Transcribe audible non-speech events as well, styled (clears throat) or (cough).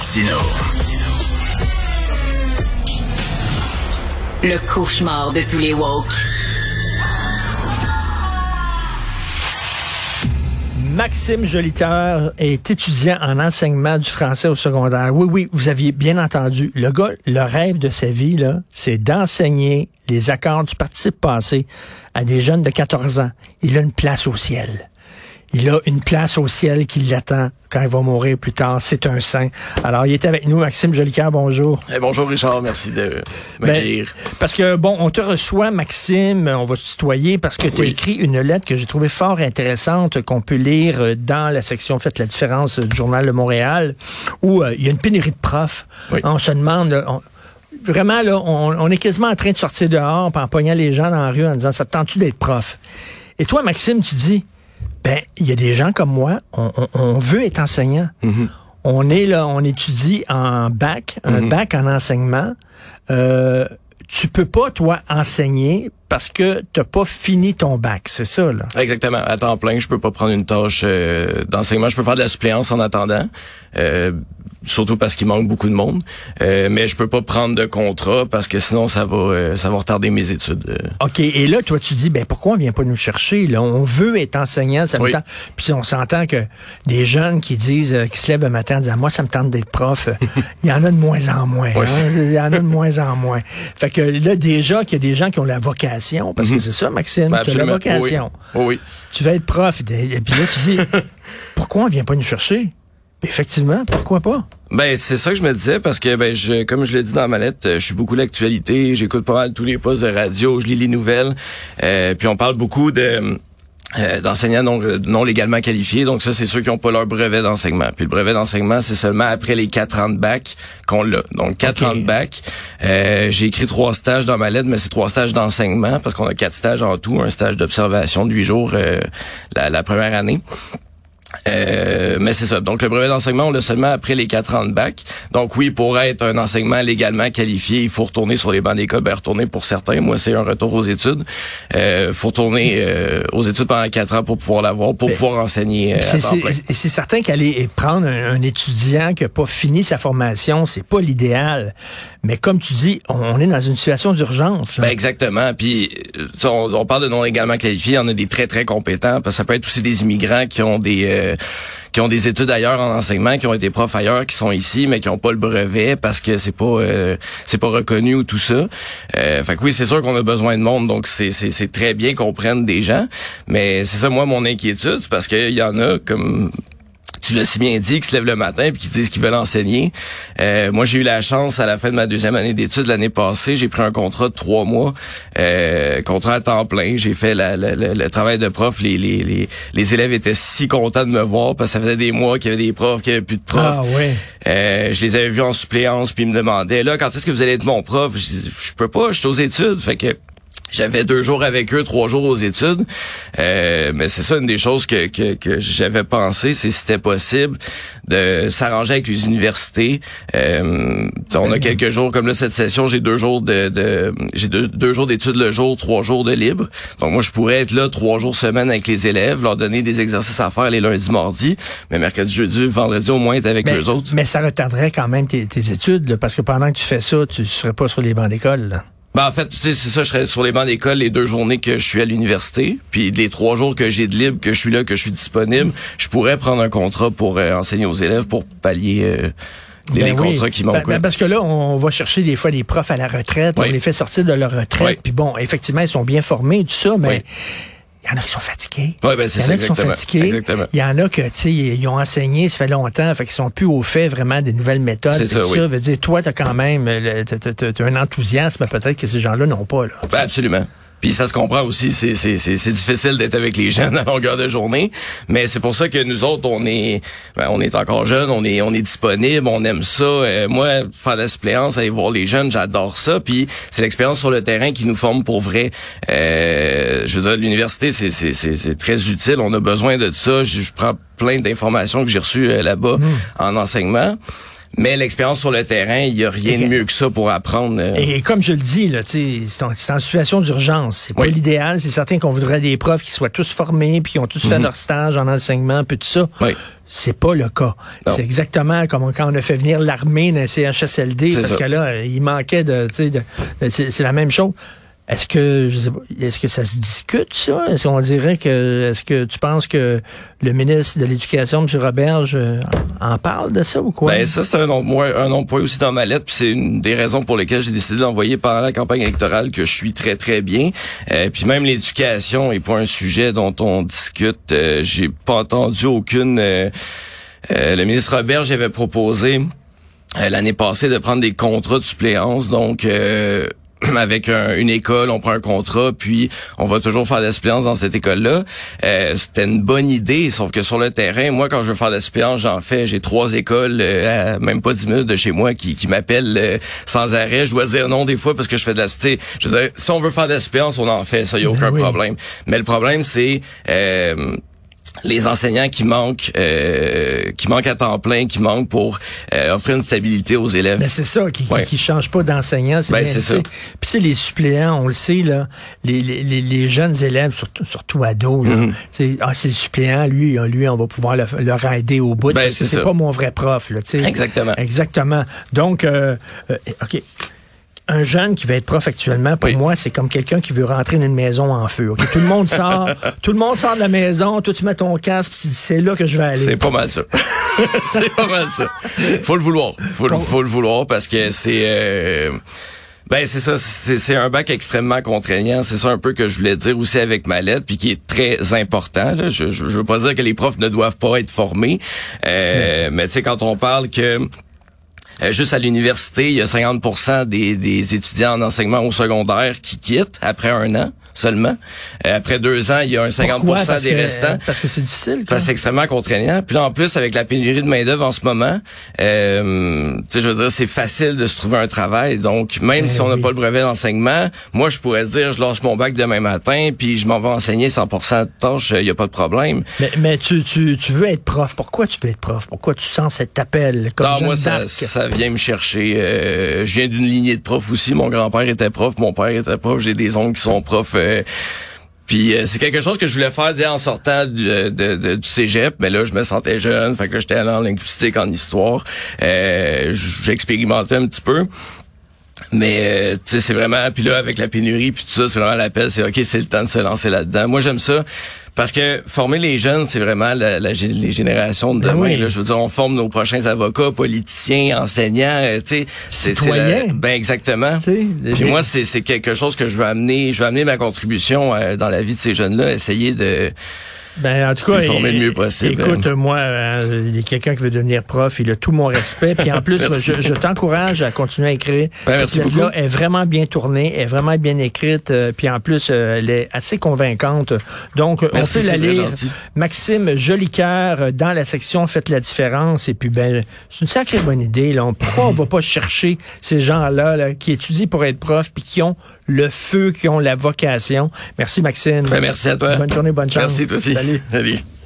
Martino. Le cauchemar de tous les woke. Maxime Jolicoeur est étudiant en enseignement du français au secondaire. Oui, oui, vous aviez bien entendu. Le gars, le rêve de sa vie, là, c'est d'enseigner les accords du participe passé à des jeunes de 14 ans. Il a une place au ciel. Il a une place au ciel qui l'attend quand il va mourir plus tard. C'est un saint. Alors, il est avec nous, Maxime Jolicoeur, bonjour. Eh, bonjour Richard, merci de m'accueillir. Ben, parce que, bon, on te reçoit, Maxime, on va te tutoyer, parce que tu as écrit une lettre que j'ai trouvée fort intéressante, qu'on peut lire dans la section Faites la différence du Journal de Montréal, où euh, il y a une pénurie de profs. On se demande... vraiment, là, on, est quasiment en train de sortir dehors en pognant les gens dans la rue en disant, ça te tente-tu d'être prof? Et toi, Maxime, tu dis, ben, il y a des gens comme moi, on, veut être enseignant. Mm-hmm. On est là, on étudie en bac, un mm-hmm. bac en enseignement. Euh, tu peux pas, toi, enseigner parce que t'as pas fini ton bac, c'est ça, là? Exactement. À temps plein, je peux pas prendre une tâche euh, d'enseignement. Je peux faire de la suppléance en attendant. Euh, surtout parce qu'il manque beaucoup de monde. Euh, mais je peux pas prendre de contrat parce que sinon ça va euh, ça va retarder mes études. Euh. OK, et là toi tu dis ben pourquoi on vient pas nous chercher là? On veut être enseignant, ça me tente. Puis on s'entend que des jeunes qui disent qui se lèvent le matin en disant moi ça me tente d'être prof, (laughs) il y en a de moins en moins. Hein? Il y en a de moins en moins. Fait que là déjà qu'il y a des gens qui ont la vocation parce que mhm. c'est ça Maxime, ben, tu as la vocation. Oui. oui. Tu vas être prof et puis là tu dis (laughs) pourquoi on vient pas nous chercher? Effectivement, pourquoi pas? Ben c'est ça que je me disais parce que ben je comme je l'ai dit dans ma lettre, euh, je suis beaucoup l'actualité, j'écoute pas mal tous les postes de radio, je lis les nouvelles, euh, puis on parle beaucoup de euh, d'enseignants non, non légalement qualifiés. Donc ça, c'est ceux qui n'ont pas leur brevet d'enseignement. Puis le brevet d'enseignement, c'est seulement après les quatre ans de bac qu'on l'a. Donc quatre ans de bac. Euh, j'ai écrit trois stages dans ma lettre, mais c'est trois stages d'enseignement parce qu'on a quatre stages en tout. Un stage d'observation de huit jours la, la première année. Euh, mais c'est ça. Donc le brevet d'enseignement, on l'a seulement après les quatre ans de bac. Donc oui, pour être un enseignement légalement qualifié, il faut retourner sur les bancs d'école. Ben retourner pour certains. Moi, c'est un retour aux études. Euh, faut retourner euh, aux études pendant quatre ans pour pouvoir l'avoir, pour pouvoir enseigner. Euh, c'est certain qu'aller prendre un, étudiant qui a pas fini sa formation, c'est pas l'idéal. Mais comme tu dis, on, est dans une situation d'urgence. Ben exactement. Puis on, on, parle de non légalement qualifiés. Il y en a des très très compétents. Parce que ça peut être aussi des immigrants qui ont des euh, qui ont des études ailleurs en enseignement, qui ont été profs ailleurs, qui sont ici, mais qui ont pas le brevet parce que c'est pas euh, c'est pas reconnu ou tout ça. Euh, fait que oui, c'est sûr qu'on a besoin de monde, donc c'est c'est très bien qu'on prenne des gens. Mais c'est ça, moi, mon inquiétude, c'est parce qu'il y en a comme tu l'as si bien dit, qui se lèvent le matin puis qui disent qu'ils veulent enseigner. Euh, moi, j'ai eu la chance à la fin de ma deuxième année d'études l'année passée, j'ai pris un contrat de trois mois, euh, contrat à temps plein. J'ai fait le travail de prof. Les, les, les, les, élèves étaient si contents de me voir parce que ça faisait des mois qu'il y avait des profs, qu'il n'y avait plus de profs. Ah, ouais. euh, je les avais vus en suppléance puis ils me demandaient là quand est-ce que vous allez être mon prof. Je, je peux pas, je suis aux études. Fait que j'avais deux jours avec eux, trois jours aux études. Euh, mais c'est ça une des choses que, que, que j'avais pensé, c'est si c'était possible de s'arranger avec les universités. Euh, on a quelques jours, comme là cette session, j'ai deux jours de, de j'ai deux, deux, jours d'études le jour, trois jours de libre. Donc moi je pourrais être là trois jours semaine avec les élèves, leur donner des exercices à faire les lundis, mardis, mais mercredi, jeudi, vendredi au moins être avec eux autres. Mais ça retarderait quand même tes, tes études, parce que pendant que tu fais ça, tu serais pas sur les bancs d'école. Ben, en fait, tu sais, c'est ça, je serais sur les bancs d'école les deux journées que je suis à l'université, puis les trois jours que j'ai de libre, que je suis là, que je suis disponible, je pourrais prendre un contrat pour euh, enseigner aux élèves pour pallier euh, les, ben contrats qui manquent. Ben, ben, parce que là, on va chercher des fois des profs à la retraite, on les fait sortir de leur retraite, puis bon, effectivement, ils sont bien formés, tout ça, mais y en a qui sont fatigués. Ouais, ben c'est Il y en a qui sont fatigués. Il y en a que, tu sais, ils ont enseigné, ça fait longtemps, fait qu'ils sont plus au fait vraiment des nouvelles méthodes. C'est ça, oui. ça veut dire, toi, t'as quand même, t'as un enthousiasme peut-être que ces gens-là n'ont pas, là. Ben, absolument. Puis ça se comprend aussi, c'est c'est c'est difficile d'être avec les jeunes à longueur de journée, mais c'est pour ça que nous autres on est ben, on est encore jeunes, on est on est disponible, on aime ça. Euh, moi faire la suppléance, aller voir les jeunes, j'adore ça. Puis c'est l'expérience sur le terrain qui nous forme pour vrai. Euh, je veux dire l'université c'est c'est c'est très utile, on a besoin de ça. Je, prends plein d'informations que j'ai reçues euh, là-bas mmh. en enseignement. Mais l'expérience sur le terrain, il y a rien de mieux que ça pour apprendre. euh. Et comme je le dis, là, c'est en, situation d'urgence. C'est pas Oui. l'idéal. C'est certain qu'on voudrait des profs qui soient tous formés, puis qui ont tous fait leur stage en enseignement, puis tout ça. Mhm. Oui. C'est pas le cas. C'est exactement comme quand on a fait venir l'armée dans les CHSLD, parce ça. que là, il manquait de, c'est la même chose. Est-ce que, je sais pas, est-ce que ça se discute, ça? Est-ce qu'on dirait que, est-ce que tu penses que le ministre de l'Éducation, M. Roberge, euh, en parle de ça ou quoi? Ben ça c'est un nom, moi, un de point aussi dans ma lettre, c'est une des raisons pour lesquelles j'ai décidé d'envoyer pendant la campagne électorale que je suis très très bien. Euh, puis même l'éducation est pas un sujet dont on discute. Euh, j'ai pas entendu aucune. euh, euh, le ministre Robert j'avais proposé euh, l'année passée de prendre des contrats de suppléance, donc. Euh, (clears throat) avec un- une école, on prend un contrat, puis on va toujours faire de suppléance dans cette école-là. Euh, C'était une bonne idée, sauf que sur le terrain, moi, quand je veux faire de suppléance, j'en fais. J'ai trois écoles, euh, à même pas dix minutes de chez moi, qui, qui m'appellent euh, sans arrêt. Je dois dire non des fois parce que je fais de la... Je veux dire, si on veut faire de suppléance, on en fait, ça, y a Ben aucun oui. problème. Mais le problème, c'est... les enseignants qui manquent, euh, qui manquent à temps plein, qui manquent pour euh, offrir une stabilité aux élèves. Mais c'est ça, qui, qui- Ouais. qui, change pas d'enseignant, c'est Ben, bien c'est ça. Puis c'est les suppléants, on le sait, là, les, les, les, jeunes élèves, surtout, surtout ados, là, c'est, ah, c'est le suppléant, lui, ah, lui, on va pouvoir le, le rider au bout. Ben, c'est pas mon vrai prof, là, tu sais. Exactement. Exactement. Donc, euh, euh, OK. Un jeune qui veut être prof actuellement, pour Oui. moi, c'est comme quelqu'un qui veut rentrer dans une maison en feu. Tout le monde sort, (laughs) tout le monde sort de la maison, toi tu mets ton casque, tu dis c'est là que je vais aller. C'est pas mal ça. (laughs) c'est pas mal ça. Faut le vouloir. Faut, le, faut le vouloir parce que c'est... euh, ben c'est ça, c'est un bac extrêmement contraignant. C'est ça un peu que je voulais dire aussi avec ma lettre, puis qui est très important. Là. Je, je, je veux pas dire que les profs ne doivent pas être formés, euh, mais tu sais quand on parle que euh, juste à l'université, il y a 50 des, des étudiants en enseignement au secondaire qui quittent après un an seulement. Euh, après deux ans, il y a un 50 Pourquoi? Parce des que- restants. Parce que c'est difficile. quoi. Parce que c'est extrêmement contraignant. Puis là, en plus, avec la pénurie de main-d'œuvre en ce moment, euh, je veux dire, c'est facile de se trouver un travail. Donc, même Eh si on n'a oui. pas le brevet d'enseignement, moi, je pourrais dire, je lâche mon bac demain matin, puis je m'en vais enseigner 100% de tâches, il n'y a pas de problème. Mais, mais tu, tu, tu veux être prof. Pourquoi tu veux être prof? Pourquoi tu sens cet appel? Comme Non, moi, ça, vient me chercher. Euh, je viens d'une lignée de profs aussi. Mon grand-père était prof, mon père était prof. J'ai des oncles qui sont profs. euh, puis euh, c'est quelque chose que je voulais faire dès en sortant du, de, de- du cégep. Mais là, je me sentais jeune. Fait que j'étais allé en linguistique, en histoire. Euh, J'expérimentais un petit peu. Mais euh, tu sais, c'est vraiment puis là avec la pénurie puis tout ça, c'est vraiment l'appel, c'est ok, c'est le temps de se lancer là-dedans. Moi, j'aime ça parce que former les jeunes, c'est vraiment la, la les générations de Ben demain. oui. là. Je veux dire, on forme nos prochains avocats, politiciens, enseignants. euh, tu sais, c'est. Ben exactement. Tu sais, les- Puis moi, c'est c'est quelque chose que je veux amener. Je veux amener ma contribution euh, dans la vie de ces jeunes-là, essayer de Ben, en tout cas, former le mieux possible. Écoute, moi, euh, il y a quelqu'un qui veut devenir prof, il a tout mon respect. Puis en plus, (laughs) je, je t'encourage à continuer à écrire. Ben, Cette merci beaucoup. est vraiment bien tournée, est vraiment bien écrite. euh, puis en plus, euh, elle est assez convaincante. Donc, Merci, on peut la lire. Maxime Jolicoeur, euh, dans la section Faites la différence. Et puis, ben, c'est une sacrée bonne idée. Là. On- Pourquoi on va pas chercher ces gens-là là, qui étudient pour être prof puis qui ont le feu, qui ont la vocation? Merci, Maxime. Ben, merci à toi. Bonne journée, bonne chance. Merci toi aussi. Salut. Salut.